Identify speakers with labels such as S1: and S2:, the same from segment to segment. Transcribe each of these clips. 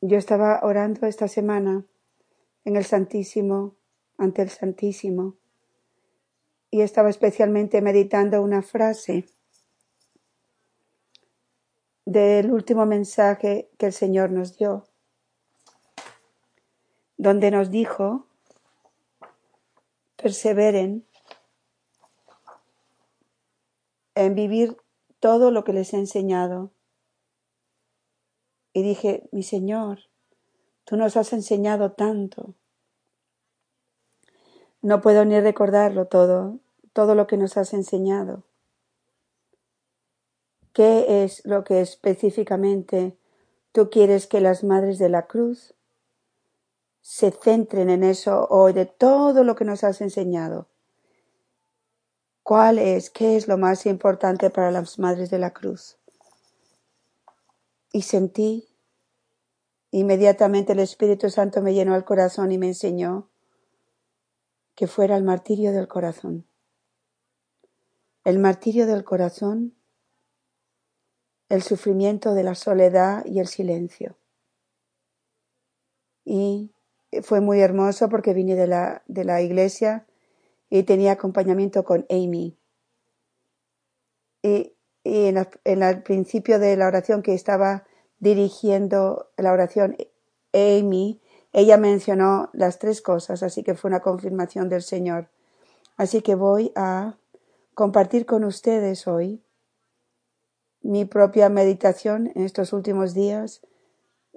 S1: Yo estaba orando esta semana en el Santísimo, ante el Santísimo, y estaba especialmente meditando una frase del último mensaje que el Señor nos dio, donde nos dijo, perseveren en vivir todo lo que les he enseñado. Y dije, mi Señor, tú nos has enseñado tanto. No puedo ni recordarlo todo, todo lo que nos has enseñado. ¿Qué es lo que específicamente tú quieres que las madres de la cruz se centren en eso hoy de todo lo que nos has enseñado? ¿Cuál es, qué es lo más importante para las madres de la cruz? Y sentí, inmediatamente el Espíritu Santo me llenó el corazón y me enseñó que fuera el martirio del corazón. El martirio del corazón, el sufrimiento de la soledad y el silencio. Y fue muy hermoso porque vine de la, de la iglesia y tenía acompañamiento con Amy. Y, en, el principio de la oración que estaba dirigiendo la oración Amy, ella mencionó las tres cosas, así que fue una confirmación del Señor. Así que voy a compartir con ustedes hoy mi propia meditación en estos últimos días.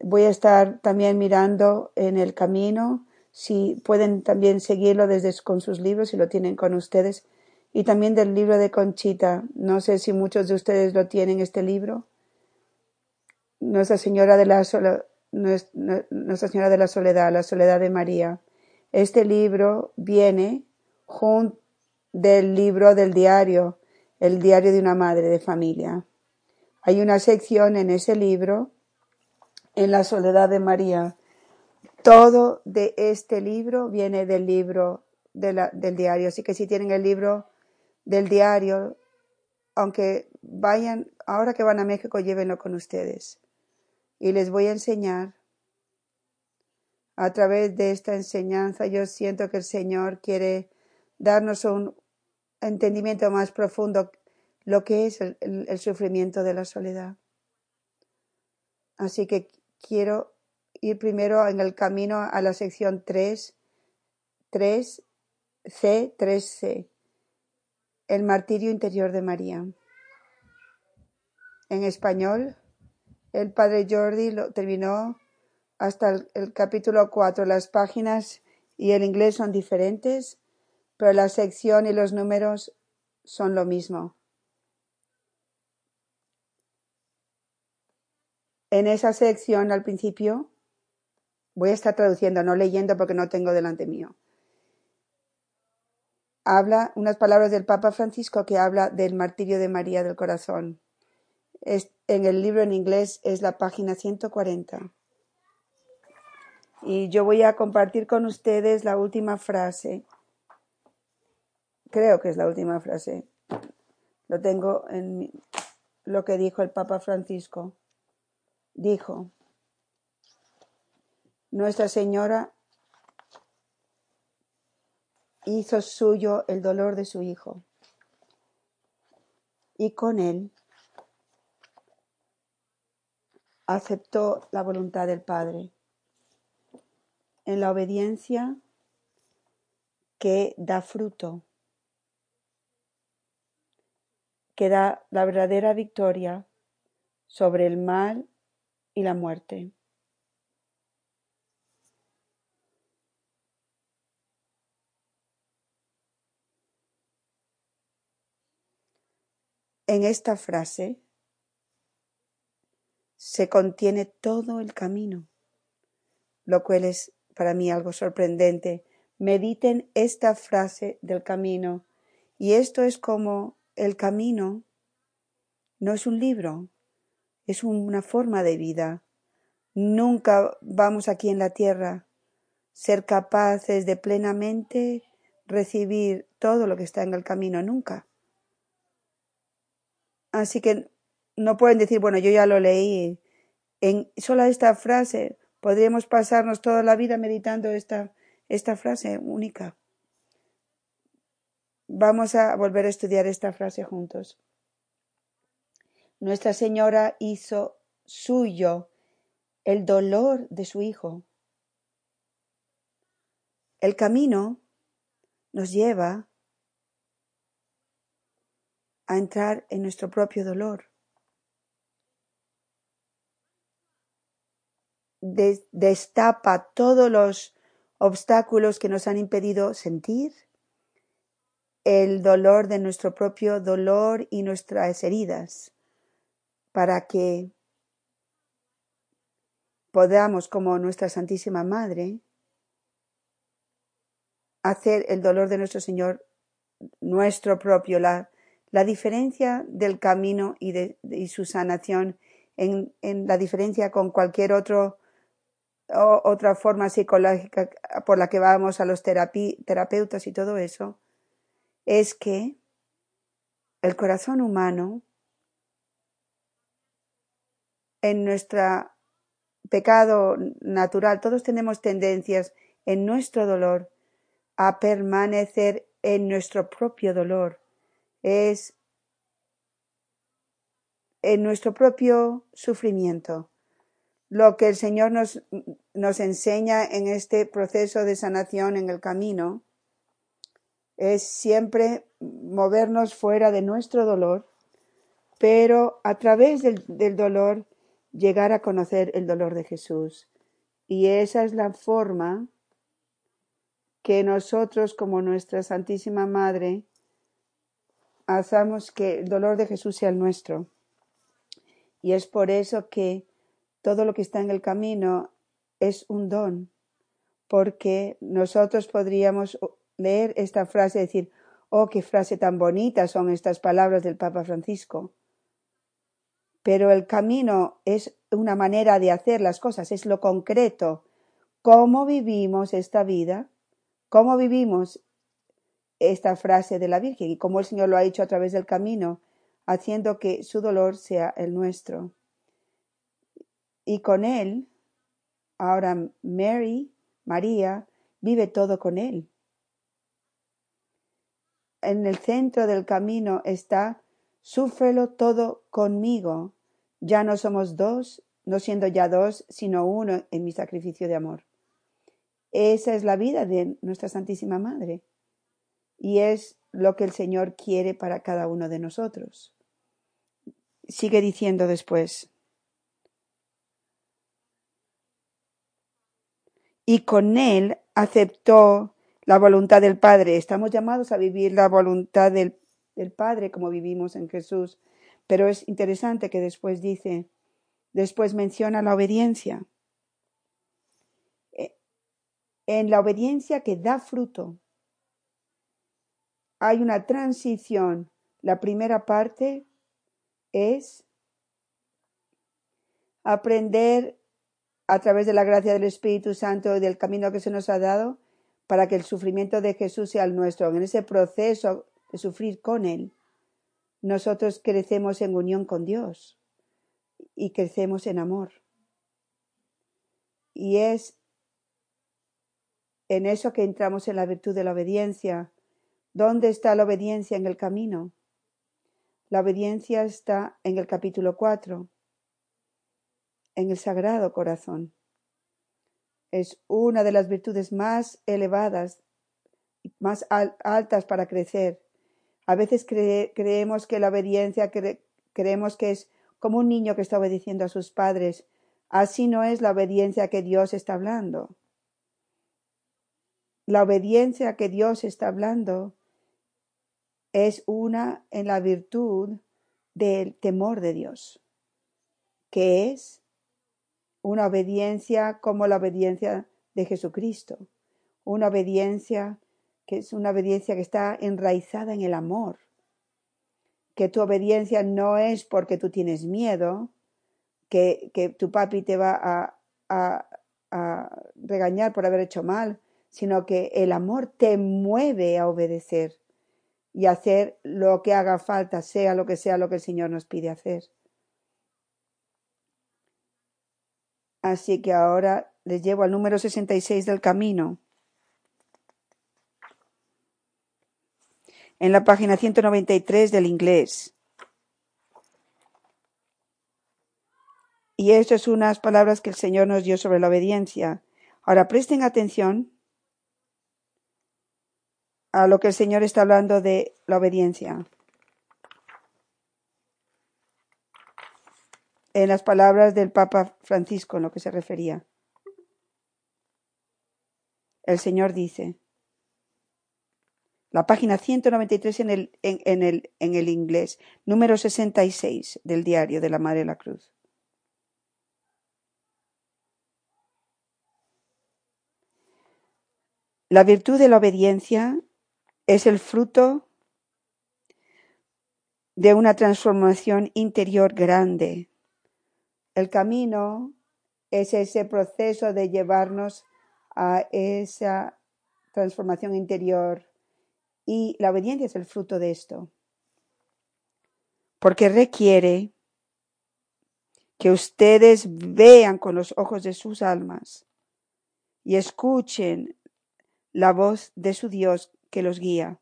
S1: Voy a estar también mirando en el camino si pueden también seguirlo desde con sus libros, si lo tienen con ustedes, y también del libro de Conchita. No sé si muchos de ustedes lo tienen este libro. Nuestra Señora de la Soledad, la Soledad de María. Este libro viene junto del libro del diario, el diario de una madre de familia. Hay una sección en ese libro, en la Soledad de María, todo de este libro viene del libro del diario. Así que si tienen el libro del diario, aunque vayan, ahora que van a México, llévenlo con ustedes. Y les voy a enseñar. A través de esta enseñanza, yo siento que el Señor quiere darnos un entendimiento más profundo lo que es el sufrimiento de la soledad. Así que quiero ir primero en el camino a la sección 3, 3, C, 3C. El martirio interior de María. En español, el padre Jordi lo terminó hasta el, capítulo 4. Las páginas y el inglés son diferentes, pero la sección y los números son lo mismo. En esa sección al principio Voy a estar traduciendo, no leyendo porque no tengo delante mío. Habla unas palabras del Papa Francisco que habla del martirio de María del Corazón. En el libro en inglés es la página 140. Y yo voy a compartir con ustedes la última frase. Creo que es la última frase. Lo tengo en lo que dijo el Papa Francisco. Dijo, nuestra Señora hizo suyo el dolor de su Hijo y con él aceptó la voluntad del Padre en la obediencia que da fruto, que da la verdadera victoria sobre el mal y la muerte. En esta frase se contiene todo el camino, lo cual es para mí algo sorprendente. Mediten esta frase del camino y esto es como el camino no es un libro, es una forma de vida. Nunca vamos aquí en la tierra ser capaces de plenamente recibir todo lo que está en el camino, nunca. Así que no pueden decir, bueno, yo ya lo leí. En sola esta frase Podríamos pasarnos toda la vida meditando esta, esta frase única. Vamos a volver a estudiar esta frase juntos. Nuestra Señora hizo suyo el dolor de su Hijo. El camino nos lleva a entrar en nuestro propio dolor. Destapa todos los obstáculos que nos han impedido sentir el dolor de nuestro propio dolor y nuestras heridas para que podamos, como nuestra Santísima Madre, hacer el dolor de nuestro Señor nuestro propio. La, la diferencia del camino y, de, su sanación en, en, la diferencia con cualquier otro, otra forma psicológica por la que vamos a los terapeutas y todo eso, es que el corazón humano en nuestro pecado natural, todos tenemos tendencias en nuestro dolor a permanecer en nuestro propio dolor. Es en nuestro propio sufrimiento. Lo que el Señor nos, nos enseña en este proceso de sanación en el camino es siempre movernos fuera de nuestro dolor, pero a través del, del dolor llegar a conocer el dolor de Jesús. Y esa es la forma que nosotros, como nuestra Santísima Madre, hacemos que el dolor de Jesús sea el nuestro. Y es por eso que todo lo que está en el camino es un don, porque nosotros podríamos leer esta frase y decir, oh, qué frase tan bonita son estas palabras del Papa Francisco pero el camino es una manera de hacer las cosas, es lo concreto. ¿Cómo vivimos esta vida? ¿Cómo vivimos esta frase de la Virgen y cómo el Señor lo ha hecho a través del camino, haciendo que su dolor sea el nuestro? Y con Él, ahora Mary, María, vive todo con Él. En el centro del camino está Súfrelo todo conmigo. Ya no somos dos, no siendo ya dos, sino uno en mi sacrificio de amor. Esa es la vida de nuestra Santísima Madre. Y es lo que el Señor quiere para cada uno de nosotros. Sigue diciendo después. Y con Él aceptó la voluntad del Padre. Estamos llamados a vivir la voluntad del del Padre como vivimos en Jesús. Pero es interesante que después dice, después menciona la obediencia. Eh, en la obediencia que da fruto hay una transición. La primera parte es aprender a través de la gracia del Espíritu Santo y del camino que se nos ha dado para que el sufrimiento de Jesús sea el nuestro. En ese proceso de sufrir con Él, nosotros crecemos en unión con Dios y crecemos en amor. Y es en eso que entramos en la virtud de la obediencia. ¿Dónde está la obediencia en el camino? La obediencia está en el capítulo 4, en el Sagrado Corazón. Es una de las virtudes más elevadas, más altas para crecer a veces creemos que la obediencia creemos que es como un niño que está obedeciendo a sus padres. Así no es la obediencia que Dios está hablando. La obediencia que Dios está hablando es una en la virtud del temor de Dios, que es una obediencia como la obediencia de Jesucristo, una obediencia que es una obediencia que está enraizada en el amor, que tu obediencia no es porque tú tienes miedo, que, que tu papi te va a, a, a regañar por haber hecho mal, sino que el amor te mueve a obedecer y hacer lo que haga falta, sea lo que sea lo que el Señor nos pide hacer. Así que ahora les llevo al número 66 del camino. En la página 193 del inglés. Y estas son unas palabras que el Señor nos dio sobre la obediencia. Ahora presten atención a lo que el Señor está hablando de la obediencia. En las palabras del Papa Francisco en lo que se refería. El Señor dice, la página 193 en el, en, el, en el inglés, número 66 del diario de la Madre de la Cruz. La virtud de la obediencia es el fruto de una transformación interior grande. El camino es ese proceso de llevarnos a esa transformación interior y la obediencia es el fruto de esto. Porque requiere que ustedes vean con los ojos de sus almas y escuchen la voz de su Dios que los guía.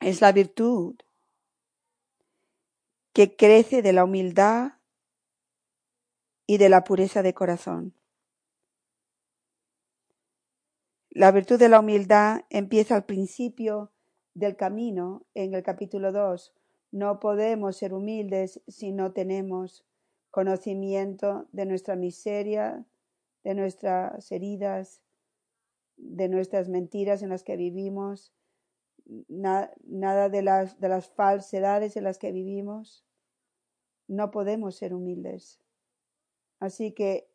S1: Es la virtud que crece de la humildad y de la pureza de corazón. La virtud de la humildad empieza al principio del camino, en el capítulo 2. No podemos ser humildes si no tenemos conocimiento de nuestra miseria, de nuestras heridas, de nuestras mentiras en las que vivimos, nada de las, de las falsedades en las que vivimos. No podemos ser humildes. Así que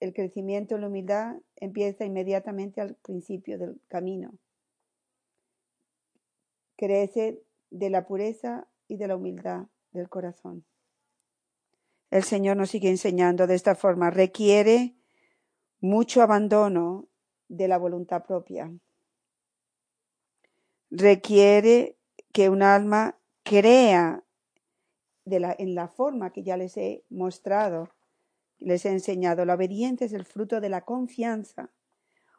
S1: el crecimiento en la humildad empieza inmediatamente al principio del camino. Crece de la pureza y de la humildad del corazón. El Señor nos sigue enseñando de esta forma. Requiere mucho abandono de la voluntad propia. Requiere que un alma crea en la forma que ya les he mostrado, les he enseñado. La obediencia es el fruto de la confianza.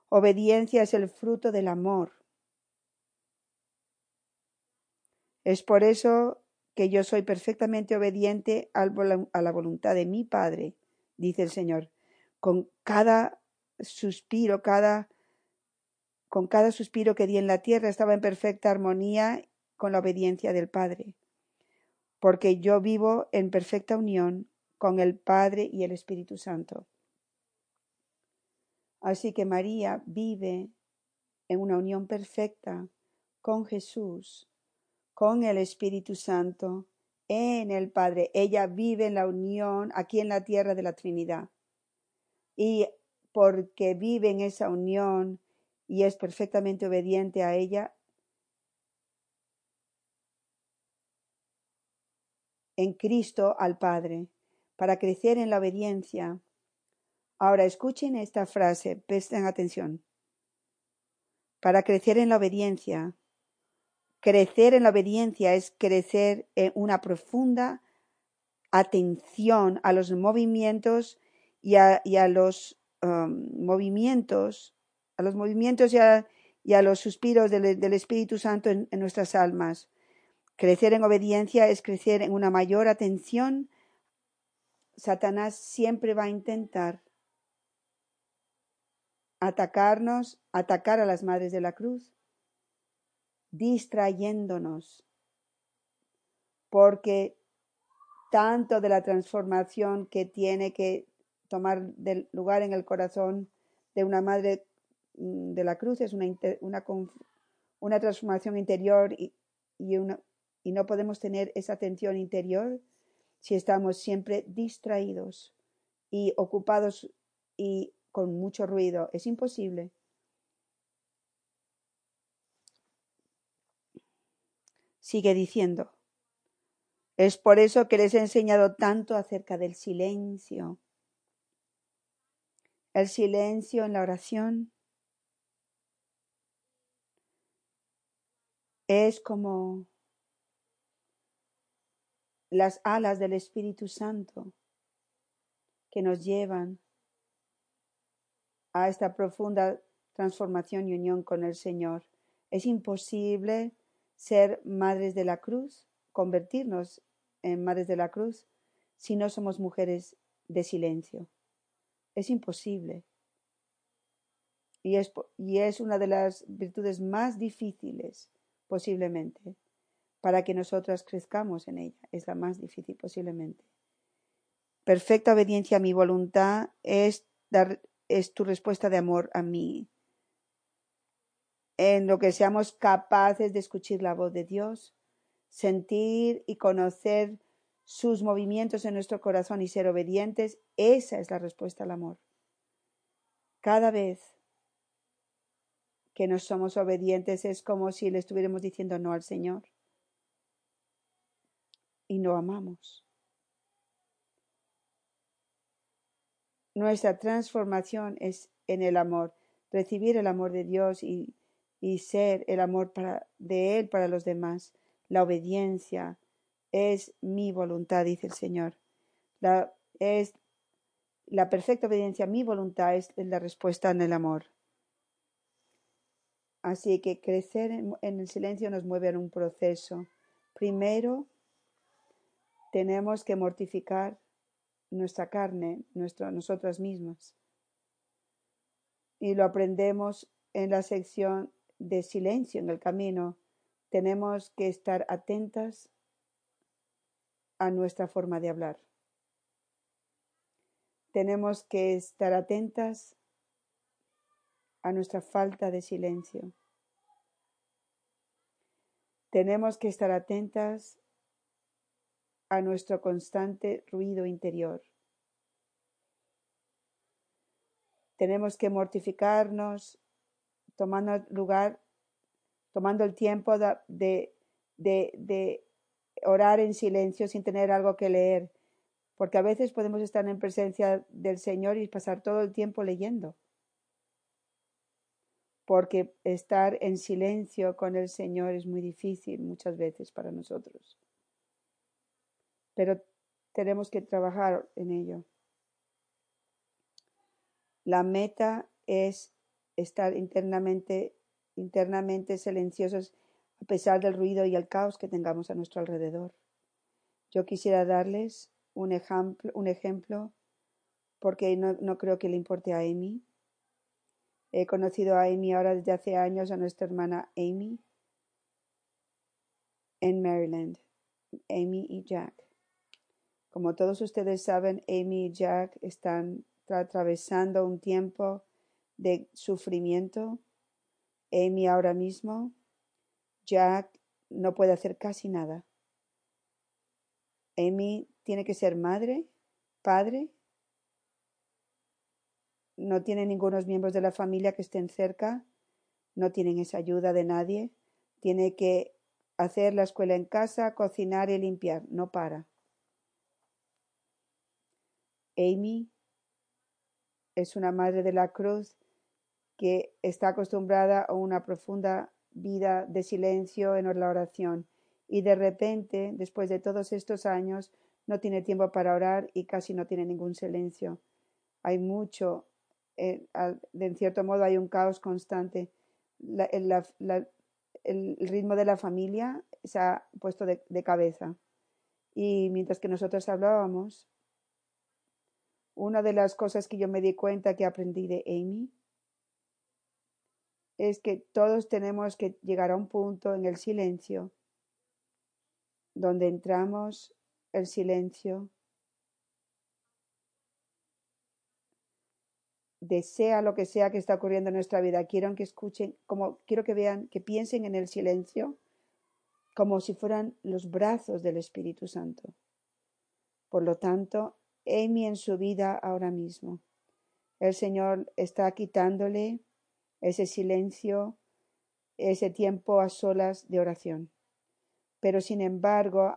S1: Obediencia es el fruto del amor. Es por eso que yo soy perfectamente obediente a la voluntad de mi Padre, dice el Señor, con cada suspiro, cada, con cada suspiro que di en la tierra estaba en perfecta armonía con la obediencia del Padre, porque yo vivo en perfecta unión con el Padre y el Espíritu Santo. Así que María vive en una unión perfecta con Jesús, con el Espíritu Santo, en el Padre. Ella vive en la unión aquí en la tierra de la Trinidad. Y porque vive en esa unión y es perfectamente obediente a ella, en Cristo al Padre, para crecer en la obediencia. Ahora escuchen esta frase, presten atención. Para crecer en la obediencia. Crecer en la obediencia es crecer en una profunda atención a los movimientos y a, los Um, movimientos, a los movimientos y a, los suspiros del, Espíritu Santo en nuestras almas. Crecer en obediencia es crecer en una mayor atención. Satanás siempre va a intentar atacarnos, atacar a las madres de la cruz, distrayéndonos, porque tanto de la transformación que tiene que tomar lugar en el corazón de una madre mm, de la cruz es una, una, una transformación interior y, y, una, y no podemos tener esa atención interior si estamos siempre distraídos y ocupados y con mucho ruido. Es imposible. Sigue diciendo. Es por eso que les he enseñado tanto acerca del silencio el silencio en la oración es como las alas del Espíritu Santo que nos llevan a esta profunda transformación y unión con el Señor. Es imposible ser madres de la cruz, convertirnos en madres de la cruz, si no somos mujeres de silencio. Es imposible. Y es, y es una de las virtudes más difíciles, posiblemente, para que nosotras crezcamos en ella. Es la más difícil, posiblemente. Perfecta obediencia a mi voluntad es, dar, es tu respuesta de amor a mí. En lo que seamos capaces de escuchar la voz de Dios, sentir y conocer sus movimientos en nuestro corazón y ser obedientes, esa es la respuesta al amor. Cada vez que nos somos obedientes es como si le estuviéramos diciendo no al Señor y no amamos. Nuestra transformación es en el amor, recibir el amor de Dios y, y ser el amor de Él para los demás, la obediencia, es mi voluntad, dice el Señor. La, es la perfecta obediencia a mi voluntad es la respuesta en el amor. Así que crecer en el silencio nos mueve en un proceso. Primero, tenemos que mortificar nuestra carne, nuestra, nosotras mismas. Y lo aprendemos en la sección de silencio en el camino. Tenemos que estar atentas a nuestra forma de hablar. Tenemos que estar atentas a nuestra falta de silencio. Tenemos que estar atentas a nuestro constante ruido interior. Tenemos que mortificarnos tomando lugar, tomando el tiempo de, de, de, orar en silencio sin tener algo que leer, porque a veces podemos estar en presencia del Señor y pasar todo el tiempo leyendo. Porque estar en silencio con el Señor es muy difícil muchas veces para nosotros. Pero tenemos que trabajar en ello. La meta es estar internamente, internamente silenciosos a pesar del ruido y el caos que tengamos a nuestro alrededor. Yo quisiera darles un ejemplo, un ejemplo porque no, no creo que le importe a Amy. He conocido a Amy ahora desde hace años, a nuestra hermana Amy, en Maryland, Amy y Jack. Como todos ustedes saben, Amy y Jack están atravesando un tiempo de sufrimiento. Amy ahora mismo Jack no puede hacer casi nada. Amy tiene que ser madre, padre. No tiene ningunos miembros de la familia que estén cerca. No tienen esa ayuda de nadie. Tiene que hacer la escuela en casa, cocinar y limpiar. No para. Amy es una madre de la cruz que está acostumbrada a una profunda vida de silencio en la oración y de repente, después de todos estos años, no tiene tiempo para orar y casi no tiene ningún silencio. Hay mucho, eh, en cierto modo hay un caos constante. el ritmo de la familia se ha puesto de, de cabeza. Y mientras que nosotros hablábamos, una de las cosas que yo me di cuenta que aprendí de Amy es que todos tenemos que llegar a un punto en el silencio donde entramos el silencio desea lo que sea que está ocurriendo en nuestra vida. Quiero que escuchen, como quiero que vean, que piensen en el silencio como si fueran los brazos del Espíritu Santo. Por lo tanto, Amy en su vida ahora mismo. El Señor está quitándole ese silencio, ese tiempo a solas de oración. Pero sin embargo,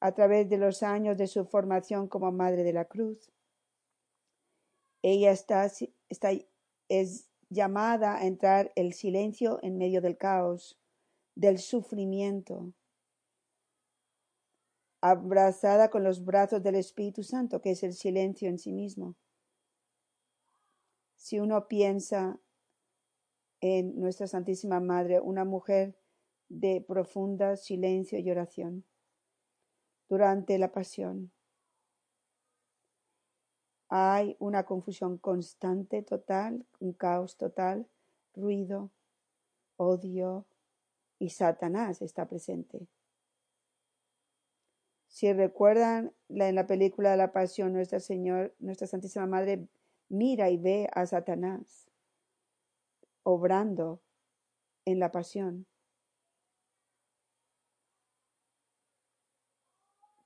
S1: a través de los años de su formación como Madre de la Cruz, ella está, es llamada a entrar el silencio en medio del caos, del sufrimiento, abrazada con los brazos del Espíritu Santo, que es el silencio en sí mismo Si uno piensa en nuestra Santísima Madre, una mujer de profunda silencio y oración durante la pasión. Hay una confusión constante, total, un caos total, ruido, odio y Satanás está presente. Si recuerdan en la película de la Pasión, Nuestra Señor, Nuestra Santísima Madre mira y ve a Satanás obrando en la pasión.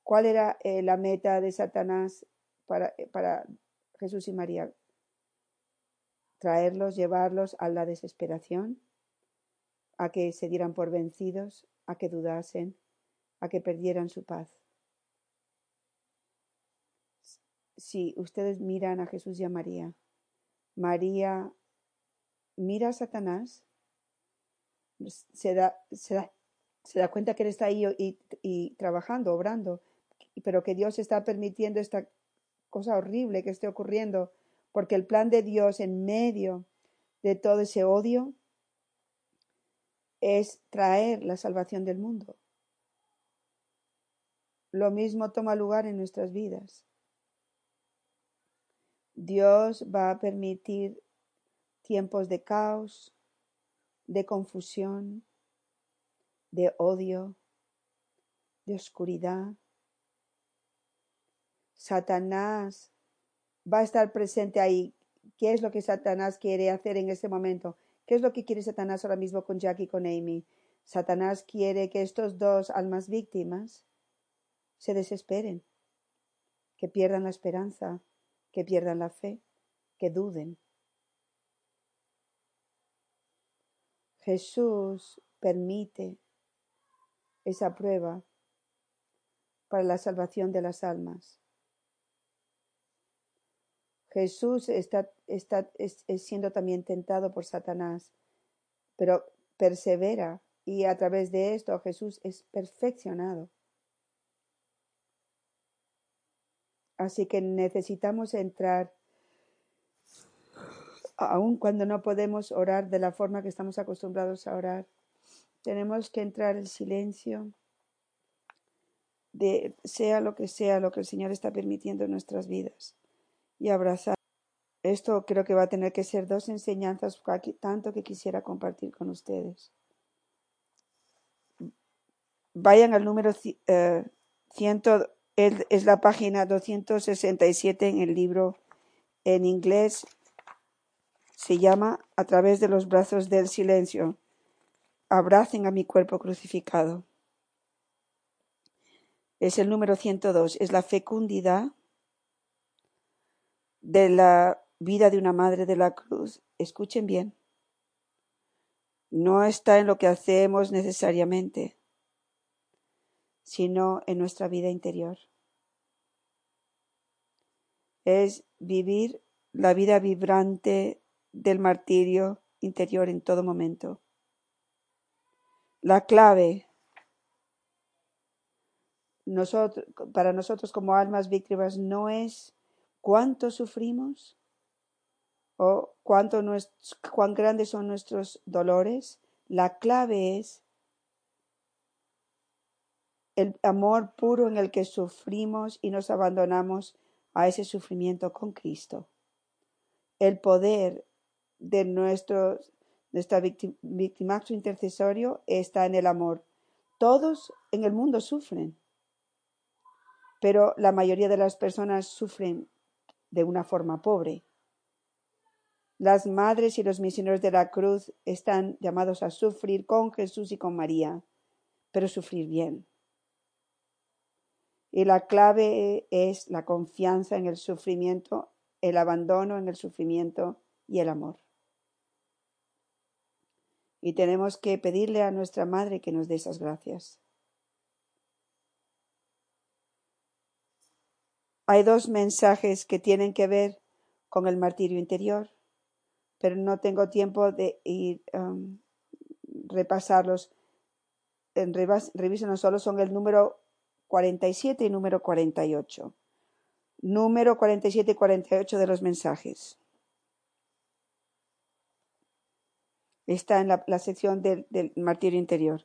S1: ¿Cuál era eh, la meta de Satanás para, eh, para Jesús y María? Traerlos, llevarlos a la desesperación, a que se dieran por vencidos, a que dudasen, a que perdieran su paz. Si ustedes miran a Jesús y a María, María mira a Satanás, se da, se da, se da cuenta que él está ahí y, y trabajando, obrando, pero que Dios está permitiendo esta cosa horrible que esté ocurriendo, porque el plan de Dios en medio de todo ese odio es traer la salvación del mundo. Lo mismo toma lugar en nuestras vidas. Dios va a permitir tiempos de caos, de confusión, de odio, de oscuridad, Satanás va a estar presente ahí. ¿Qué es lo que Satanás quiere hacer en ese momento? ¿Qué es lo que quiere Satanás ahora mismo con Jack y con Amy? Satanás quiere que estos dos almas víctimas se desesperen, que pierdan la esperanza, que pierdan la fe, que duden. Jesús permite esa prueba para la salvación de las almas. Jesús está, está es, siendo también tentado por Satanás, pero persevera y a través de esto Jesús es perfeccionado. Así que necesitamos entrar, aun cuando no podemos orar de la forma que estamos acostumbrados a orar, tenemos que entrar en silencio, de sea lo que sea lo que el Señor está permitiendo en nuestras vidas y abrazar. Esto creo que va a tener que ser dos enseñanzas tanto que quisiera compartir con ustedes. Vayan al número eh, ciento, es la página 267 en el libro en inglés. Se llama A través de los brazos del silencio. Abracen a mi cuerpo crucificado. Es el número 102. Es la fecundidad de la vida de una madre de la cruz, escuchen bien, no está en lo que hacemos necesariamente, sino en nuestra vida interior. Es vivir la vida vibrante del martirio interior en todo momento. La clave para nosotros como almas víctimas no es cuánto sufrimos o cuánto cuán grandes son nuestros dolores, la clave es el amor puro en el que sufrimos y nos abandonamos a ese sufrimiento con Cristo. El poder de nuestro, nuestra victimaxo intercesorio está en el amor. Todos en el mundo sufren, pero la mayoría de las personas sufren de una forma pobre. Las madres y los misioneros de la cruz están llamados a sufrir con Jesús y con María, pero sufrir bien. Y la clave es la confianza en el sufrimiento, el abandono en el sufrimiento y el amor. Y tenemos que pedirle a nuestra Madre que nos dé esas gracias. Hay dos mensajes que tienen que ver con el martirio interior, pero no tengo tiempo de ir um, repasarlos. En no solo son el número 47 y número 48. Número 47 y 48 de los mensajes. Está en la, sección del, martirio interior.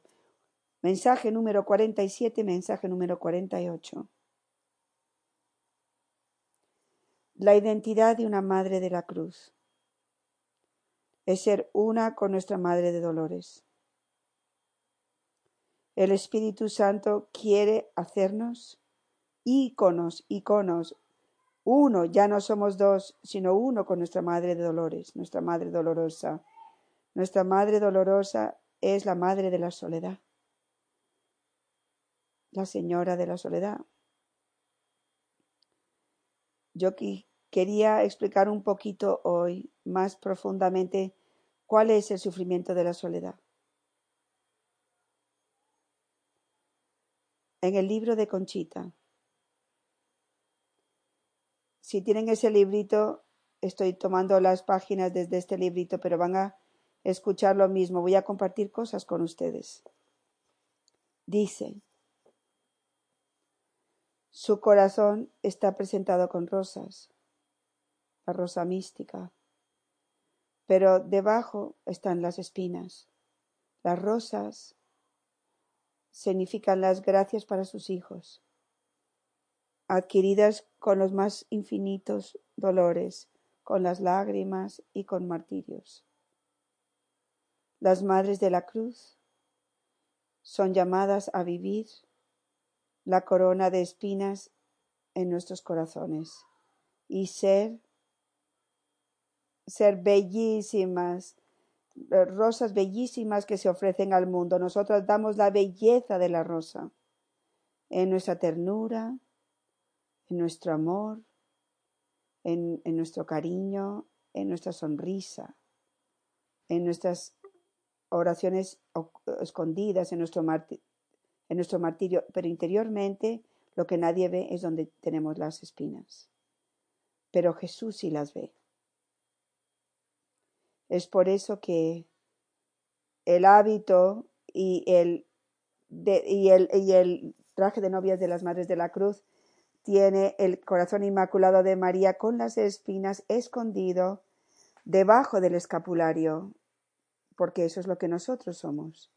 S1: Mensaje número 47, mensaje número 48. La identidad de una madre de la cruz es ser una con nuestra Madre de Dolores. El Espíritu Santo quiere hacernos íconos, iconos, uno, ya no somos dos, sino uno con nuestra Madre de Dolores, nuestra Madre dolorosa. Nuestra Madre dolorosa es la Madre de la Soledad, la Señora de la Soledad. Yo quería explicar un poquito hoy más profundamente cuál es el sufrimiento de la soledad. En el libro de Conchita. Si tienen ese librito, estoy tomando las páginas desde este librito, pero van a escuchar lo mismo. Voy a compartir cosas con ustedes. Dice, su corazón está presentado con rosas la rosa mística. Pero debajo están las espinas. Las rosas significan las gracias para sus hijos, adquiridas con los más infinitos dolores, con las lágrimas y con martirios. Las madres de la cruz son llamadas a vivir la corona de espinas en nuestros corazones y ser ser bellísimas, rosas bellísimas que se ofrecen al mundo. Nosotros damos la belleza de la rosa en nuestra ternura, en nuestro amor, en, nuestro cariño, en nuestra sonrisa, en nuestras oraciones escondidas, en nuestro, en nuestro martirio, pero interiormente lo que nadie ve es donde tenemos las espinas. Pero Jesús sí las ve. Es por eso que el hábito y el, y el, y el traje de novias de las Madres de la Cruz tiene el corazón inmaculado de María con las espinas escondido debajo del escapulario, porque eso es lo que nosotros somos.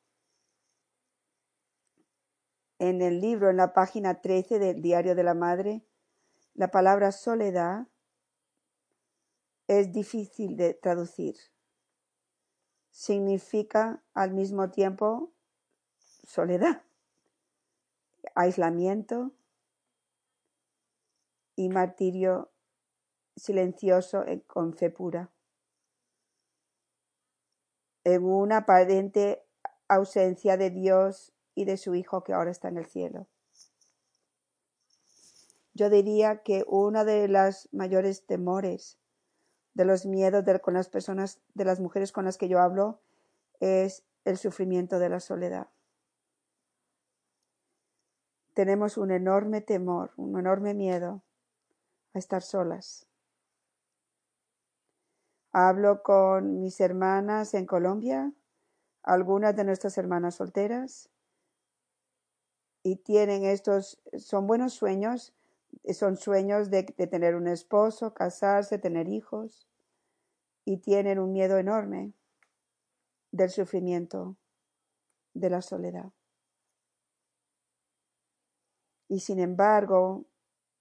S1: En el libro, en la página 13 del Diario de la Madre, la palabra soledad es difícil de traducir significa al mismo tiempo soledad, aislamiento y martirio silencioso con fe pura. En una aparente ausencia de Dios y de su Hijo que ahora está en el cielo. Yo diría que uno de los mayores temores de los miedos de, con las personas, de las mujeres con las que yo hablo, es el sufrimiento de la soledad. Tenemos un enorme temor, un enorme miedo a estar solas. Hablo con mis hermanas en Colombia, algunas de nuestras hermanas solteras, y tienen estos, son buenos sueños, son sueños de, tener un esposo, casarse, tener hijos, y tienen un miedo enorme del sufrimiento, de la soledad. Y sin embargo,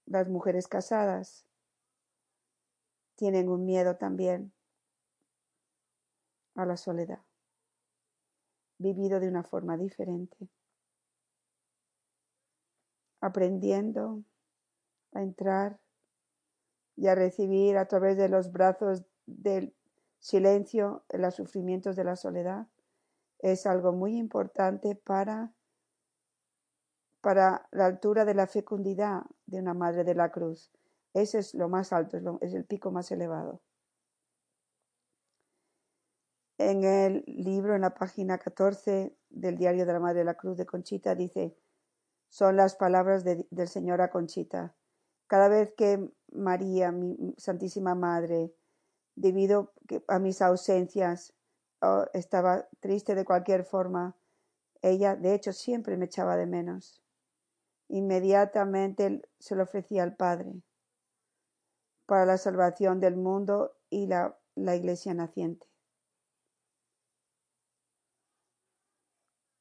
S1: las mujeres casadas tienen un miedo también a la soledad, vivido de una forma diferente, aprendiendo a entrar y a recibir a través de los brazos del silencio en los sufrimientos de la soledad es algo muy importante para, para la altura de la fecundidad de una madre de la cruz. Ese es lo más alto, es, es el pico más elevado. En el libro, en la página 14 del Diario de la Madre de la Cruz de Conchita, dice, son las palabras del Señor a Conchita. Cada vez que María, mi Santísima Madre, debido a mis ausencias, estaba triste de cualquier forma, ella de hecho siempre me echaba de menos. Inmediatamente se lo ofrecía al Padre para la salvación del mundo y la, la iglesia naciente.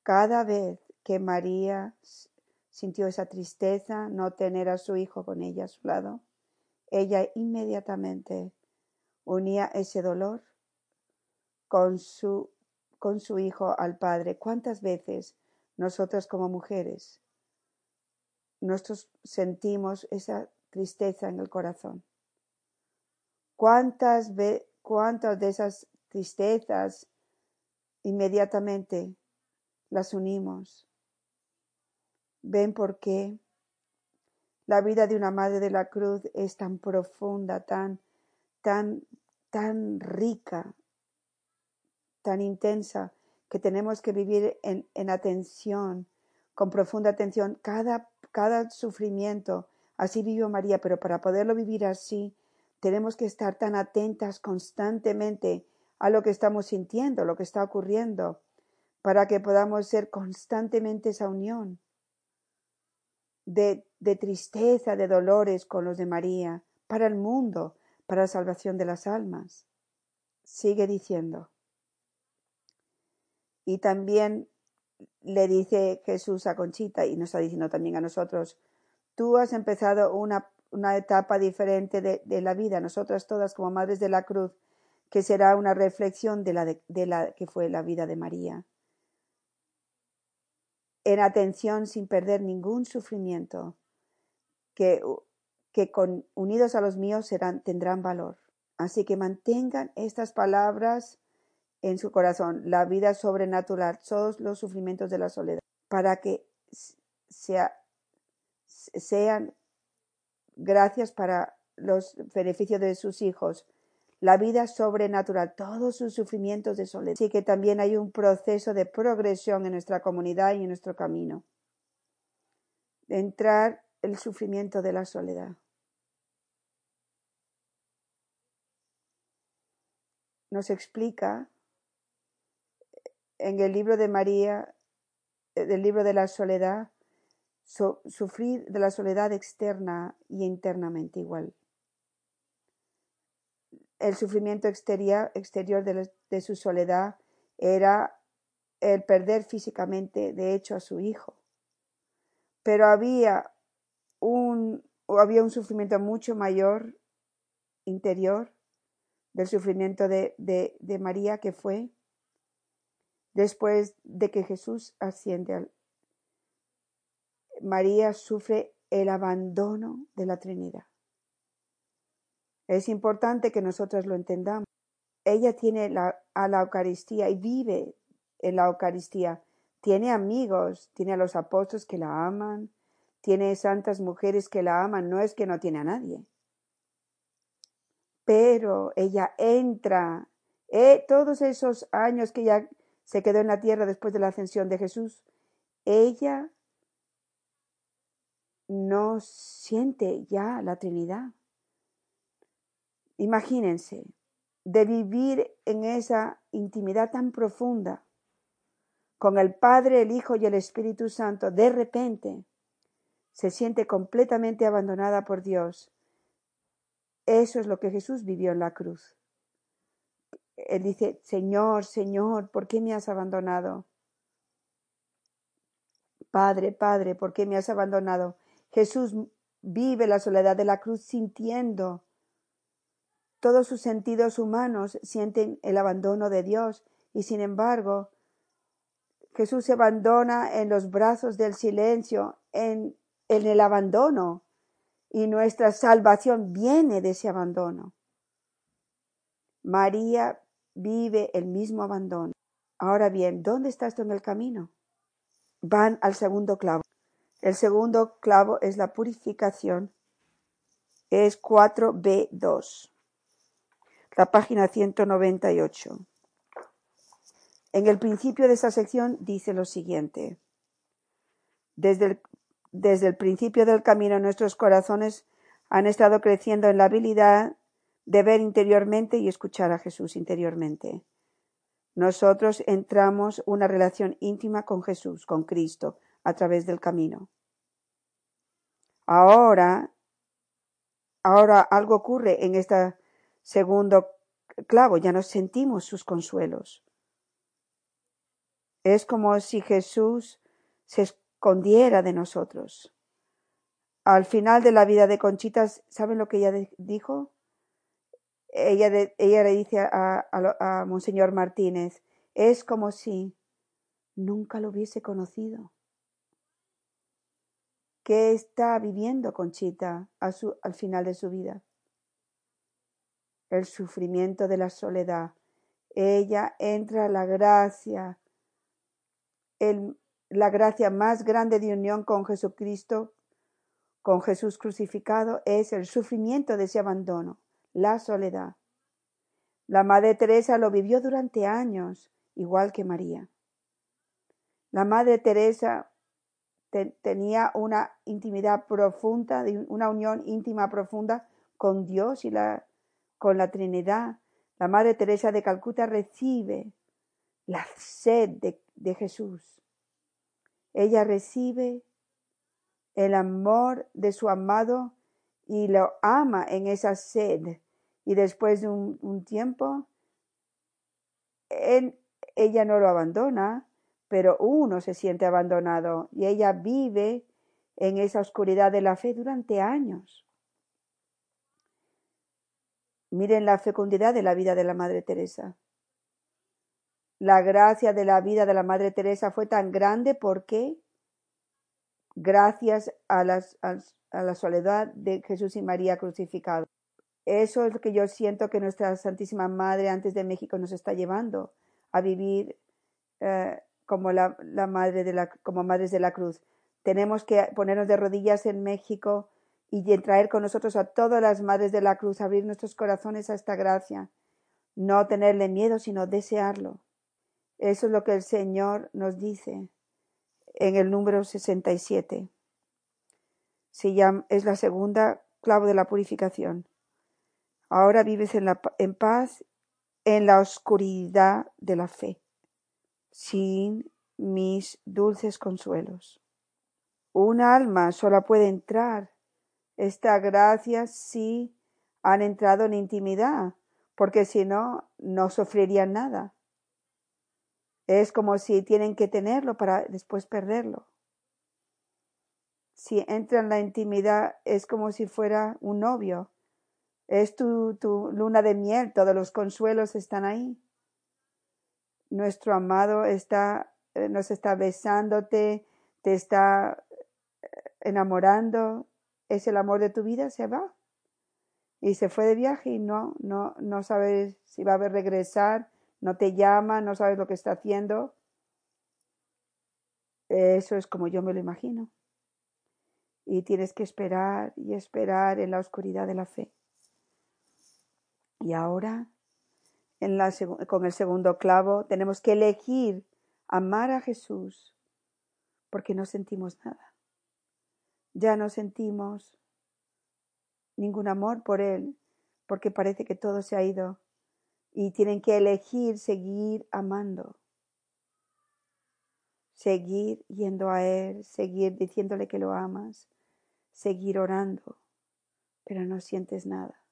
S1: Cada vez que María sintió esa tristeza, no tener a su hijo con ella a su lado, ella inmediatamente unía ese dolor con su, con su hijo al Padre. ¿Cuántas veces nosotras como mujeres nosotros sentimos esa tristeza en el corazón? ¿Cuántas, cuántas de esas tristezas inmediatamente las unimos? ¿Ven por qué la vida de una madre de la cruz es tan profunda, tan, tan, tan rica, tan intensa, que tenemos que vivir en, en atención, con profunda atención, cada, cada sufrimiento. Así vivió María, pero para poderlo vivir así, tenemos que estar tan atentas constantemente a lo que estamos sintiendo, lo que está ocurriendo, para que podamos ser constantemente esa unión de, de tristeza, de dolores con los de María, para el mundo, para la salvación de las almas. Sigue diciendo. Y también le dice Jesús a Conchita y nos está diciendo también a nosotros, tú has empezado una, una etapa diferente de, de, la vida, nosotras todas como madres de la cruz, que será una reflexión de la, de, de la que fue la vida de María. En atención sin perder ningún sufrimiento, que, que con, unidos a los míos serán, tendrán valor. Así que mantengan estas palabras en su corazón, la vida sobrenatural, todos los sufrimientos de la soledad, para que sea, sean gracias para los beneficios de sus hijos, la vida sobrenatural, todos sus sufrimientos de soledad. Así que también hay un proceso de progresión en nuestra comunidad y en nuestro camino. De entrar el sufrimiento de la soledad. Nos explica en el libro de María, eh, del libro de la soledad, so, sufrir de la soledad externa y internamente igual. El sufrimiento exterior, de, su soledad era el perder físicamente, de hecho, a su hijo. Pero había un, había un sufrimiento mucho mayor interior del sufrimiento de, de, de María que fue Después de que Jesús asciende al María sufre el abandono de la Trinidad. Es importante que nosotros lo entendamos. Ella tiene la, a la Eucaristía y vive en la Eucaristía. Tiene amigos, tiene a los apóstoles que la aman, tiene santas mujeres que la aman, no es que no tiene a nadie. Pero ella entra, eh, todos esos años que ella se quedó en la tierra después de la ascensión de Jesús, ella no siente ya la Trinidad. Imagínense, de vivir en esa intimidad tan profunda con el Padre, el Hijo y el Espíritu Santo, de repente se siente completamente abandonada por Dios. Eso es lo que Jesús vivió en la cruz. Él dice, Señor, Señor, ¿por qué me has abandonado? Padre, Padre, ¿por qué me has abandonado? Jesús vive la soledad de la cruz sintiendo. Todos sus sentidos humanos sienten el abandono de Dios y sin embargo Jesús se abandona en los brazos del silencio, en, el abandono y nuestra salvación viene de ese abandono. María vive el mismo abandono. Ahora bien, ¿dónde está esto en el camino? Van al segundo clavo. El segundo clavo es la purificación. Es 4b2. La página 198. En el principio de esta sección dice lo siguiente. Desde el, desde el principio del camino nuestros corazones han estado creciendo en la habilidad de ver interiormente y escuchar a Jesús interiormente. Nosotros entramos una relación íntima con Jesús, con Cristo, a través del camino. Ahora, ahora algo ocurre en este segundo clavo, ya nos sentimos sus consuelos. Es como si Jesús se escondiera de nosotros. Al final de la vida de Conchita, ¿saben lo que ella dijo? Ella, ella le dice a Monseñor Martínez, es como si nunca lo hubiese conocido. ¿Qué está viviendo Conchita al final de su vida? El sufrimiento de la soledad. Ella entra a la gracia, la gracia más grande de unión con Jesucristo, con Jesús crucificado, es el sufrimiento de ese abandono, la soledad. La Madre Teresa lo vivió durante años, igual que María. La Madre Teresa tenía una intimidad profunda, una unión íntima profunda con Dios y la, con la Trinidad. La Madre Teresa de Calcuta recibe la sed de, Jesús. Ella recibe el amor de su amado y lo ama en esa sed. Y después de un, tiempo, ella no lo abandona, pero uno se siente abandonado y ella vive en esa oscuridad de la fe durante años. Miren la fecundidad de la vida de la Madre Teresa. La gracia de la vida de la Madre Teresa fue tan grande porque gracias a, la soledad de Jesús y María crucificados. Eso es lo que yo siento que nuestra Santísima Madre antes de México nos está llevando a vivir eh, como madres de la cruz. Tenemos que ponernos de rodillas en México y traer con nosotros a todas las madres de la cruz, abrir nuestros corazones a esta gracia, no tenerle miedo, sino desearlo. Eso es lo que el Señor nos dice en el número 67. Se llama, es la segunda clavo de la purificación. Ahora vives en, la, en paz en la oscuridad de la fe sin mis dulces consuelos. Un alma sola puede entrar. Esta gracia si han entrado en intimidad, porque si no, no sufrirían nada. Es como si tienen que tenerlo para después perderlo. Si entran en la intimidad, es como si fuera un novio. Es tu, tu luna de miel, todos los consuelos están ahí nuestro amado está, eh, nos está besándote, te está eh, enamorando, es el amor de tu vida, se va. Y se fue de viaje y no, no, no sabes si va a regresar, no te llama, no sabes lo que está haciendo. Eso es como yo me lo imagino. Y tienes que esperar y esperar en la oscuridad de la fe. Y ahora con el segundo clavo, tenemos que elegir amar a Jesús porque no sentimos nada. Ya no sentimos ningún amor por Él porque parece que todo se ha ido y tienen que elegir seguir amando, seguir yendo a Él, seguir diciéndole que lo amas, seguir orando, pero no sientes nada.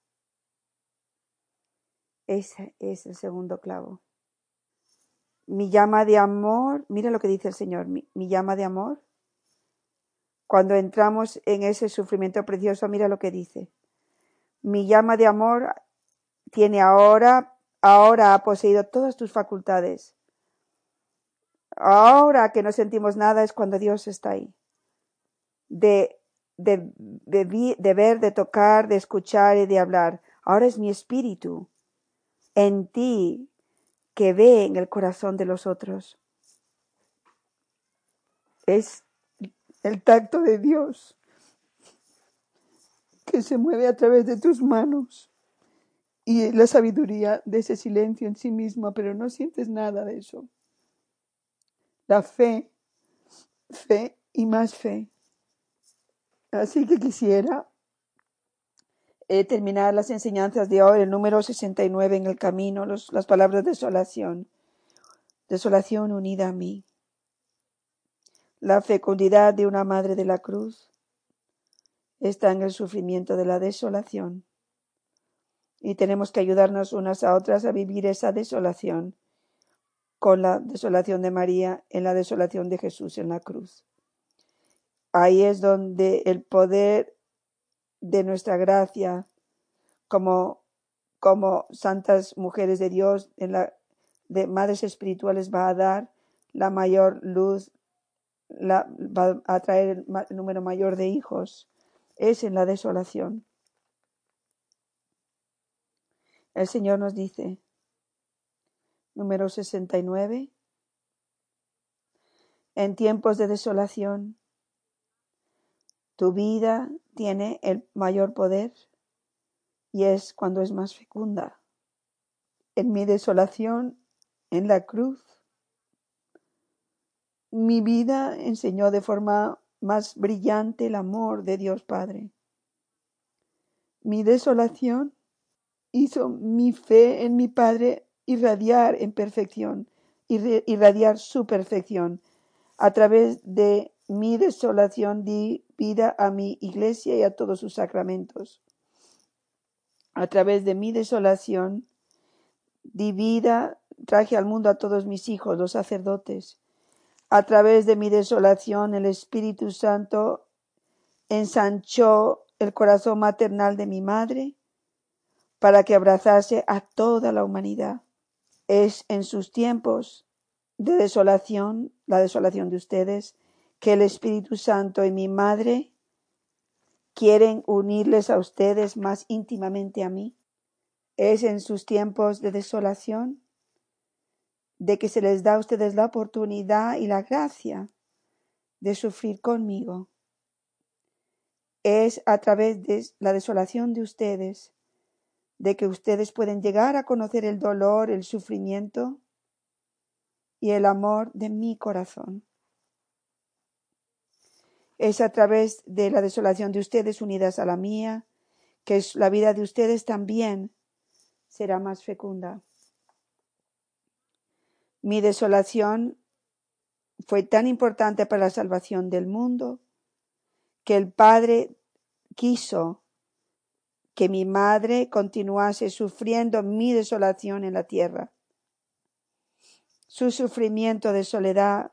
S1: Ese es el segundo clavo. Mi llama de amor, mira lo que dice el Señor, mi, llama de amor. Cuando entramos en ese sufrimiento precioso, mira lo que dice. Mi llama de amor tiene ahora, ahora ha poseído todas tus facultades. Ahora que no sentimos nada es cuando Dios está ahí. De, de, de ver, de tocar, de escuchar y de hablar. Ahora es mi espíritu en ti que ve en el corazón de los otros. Es el tacto de Dios que se mueve a través de tus manos y la sabiduría de ese silencio en sí mismo, pero no sientes nada de eso. La fe, fe y más fe. Así que quisiera eh, terminar las enseñanzas de hoy, el número 69 en el camino, las palabras de desolación. Desolación unida a mí. La fecundidad de una madre de la cruz está en el sufrimiento de la desolación. Y tenemos que ayudarnos unas a otras a vivir esa desolación con la desolación de María en la desolación de Jesús en la cruz. Ahí es donde el poder de nuestra gracia como, como santas mujeres de Dios, en la, de madres espirituales, va a dar la mayor luz, la, va a traer el número mayor de hijos. Es en la desolación. El Señor nos dice, número 69, en tiempos de desolación, tu vida tiene el mayor poder y es cuando es más fecunda. En mi desolación, en la cruz, mi vida enseñó de forma más brillante el amor de Dios Padre. Mi desolación hizo mi fe en mi Padre irradiar en perfección, irradiar su perfección. A través de mi desolación di vida a mi iglesia y a todos sus sacramentos. A través de mi desolación di vida, traje al mundo a todos mis hijos, los sacerdotes. A través de mi desolación el Espíritu Santo ensanchó el corazón maternal de mi madre para que abrazase a toda la humanidad. Es en sus tiempos de desolación, la desolación de ustedes, que el Espíritu Santo y mi Madre quieren unirles a ustedes más íntimamente a mí. Es en sus tiempos de desolación de que se les da a ustedes la oportunidad y la gracia de sufrir conmigo. Es a través de la desolación de ustedes de que ustedes pueden llegar a conocer el dolor, el sufrimiento y el amor de mi corazón. Es a través de la desolación de ustedes unidas a la mía que la vida de ustedes también será más fecunda. Mi desolación fue tan importante para la salvación del mundo que el Padre quiso que mi madre continuase sufriendo mi desolación en la tierra. Su sufrimiento de soledad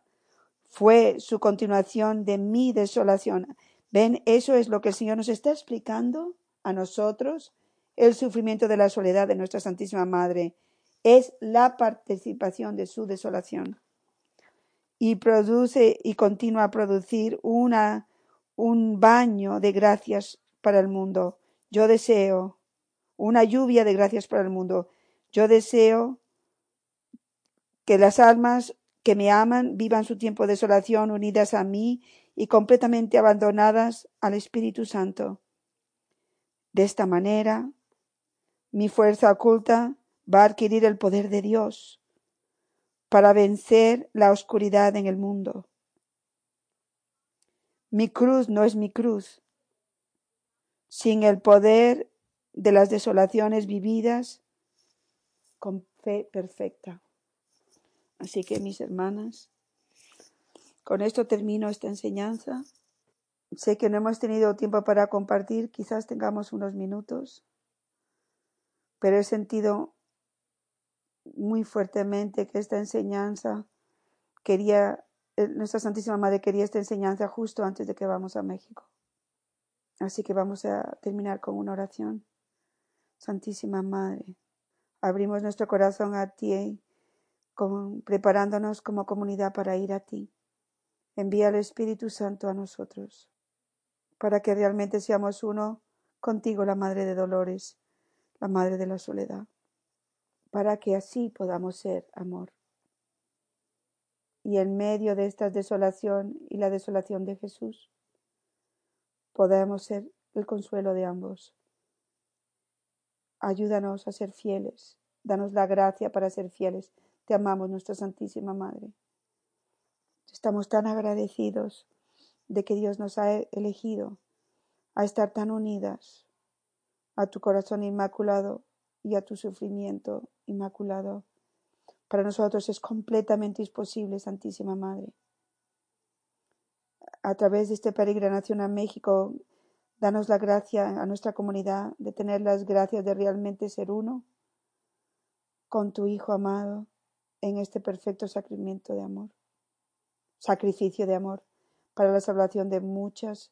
S1: fue su continuación de mi desolación. ¿Ven? Eso es lo que el Señor nos está explicando a nosotros. El sufrimiento de la soledad de nuestra Santísima Madre es la participación de su desolación. Y produce y continúa a producir una, un baño de gracias para el mundo yo deseo una lluvia de gracias para el mundo. Yo deseo que las almas que me aman vivan su tiempo de desolación unidas a mí y completamente abandonadas al Espíritu Santo. De esta manera, mi fuerza oculta va a adquirir el poder de Dios para vencer la oscuridad en el mundo. Mi cruz no es mi cruz, sin el poder de las desolaciones vividas con fe perfecta. Así que mis hermanas, con esto termino esta enseñanza. Sé que no hemos tenido tiempo para compartir, quizás tengamos unos minutos, pero he sentido muy fuertemente que esta enseñanza quería, eh, nuestra Santísima Madre quería esta enseñanza justo antes de que vamos a México. Así que vamos a terminar con una oración. Santísima Madre, abrimos nuestro corazón a ti, preparándonos como comunidad para ir a ti. Envía el Espíritu Santo a nosotros, para que realmente seamos uno contigo, la Madre de Dolores, la Madre de la Soledad, para que así podamos ser amor. Y en medio de esta desolación y la desolación de Jesús, podemos ser el consuelo de ambos. Ayúdanos a ser fieles, danos la gracia para ser fieles. Te amamos, nuestra Santísima Madre. Estamos tan agradecidos de que Dios nos ha elegido a estar tan unidas a tu corazón inmaculado y a tu sufrimiento inmaculado. Para nosotros es completamente imposible, Santísima Madre a través de esta peregrinación a México, danos la gracia a nuestra comunidad de tener las gracias de realmente ser uno con tu Hijo amado en este perfecto sacramento de amor, sacrificio de amor, para la salvación de muchas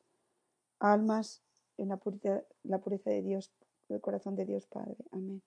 S1: almas en la pureza, la pureza de Dios, del corazón de Dios Padre. Amén.